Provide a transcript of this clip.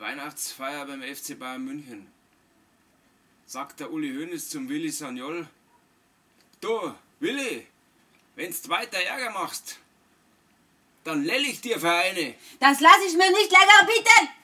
Weihnachtsfeier beim FC Bayern München. Sagt der Uli Hoeneß zum Willi Sagnol. Du, Willi, wenn's weiter Ärger machst, dann lell ich dir für eine. Das lass ich mir nicht länger bieten!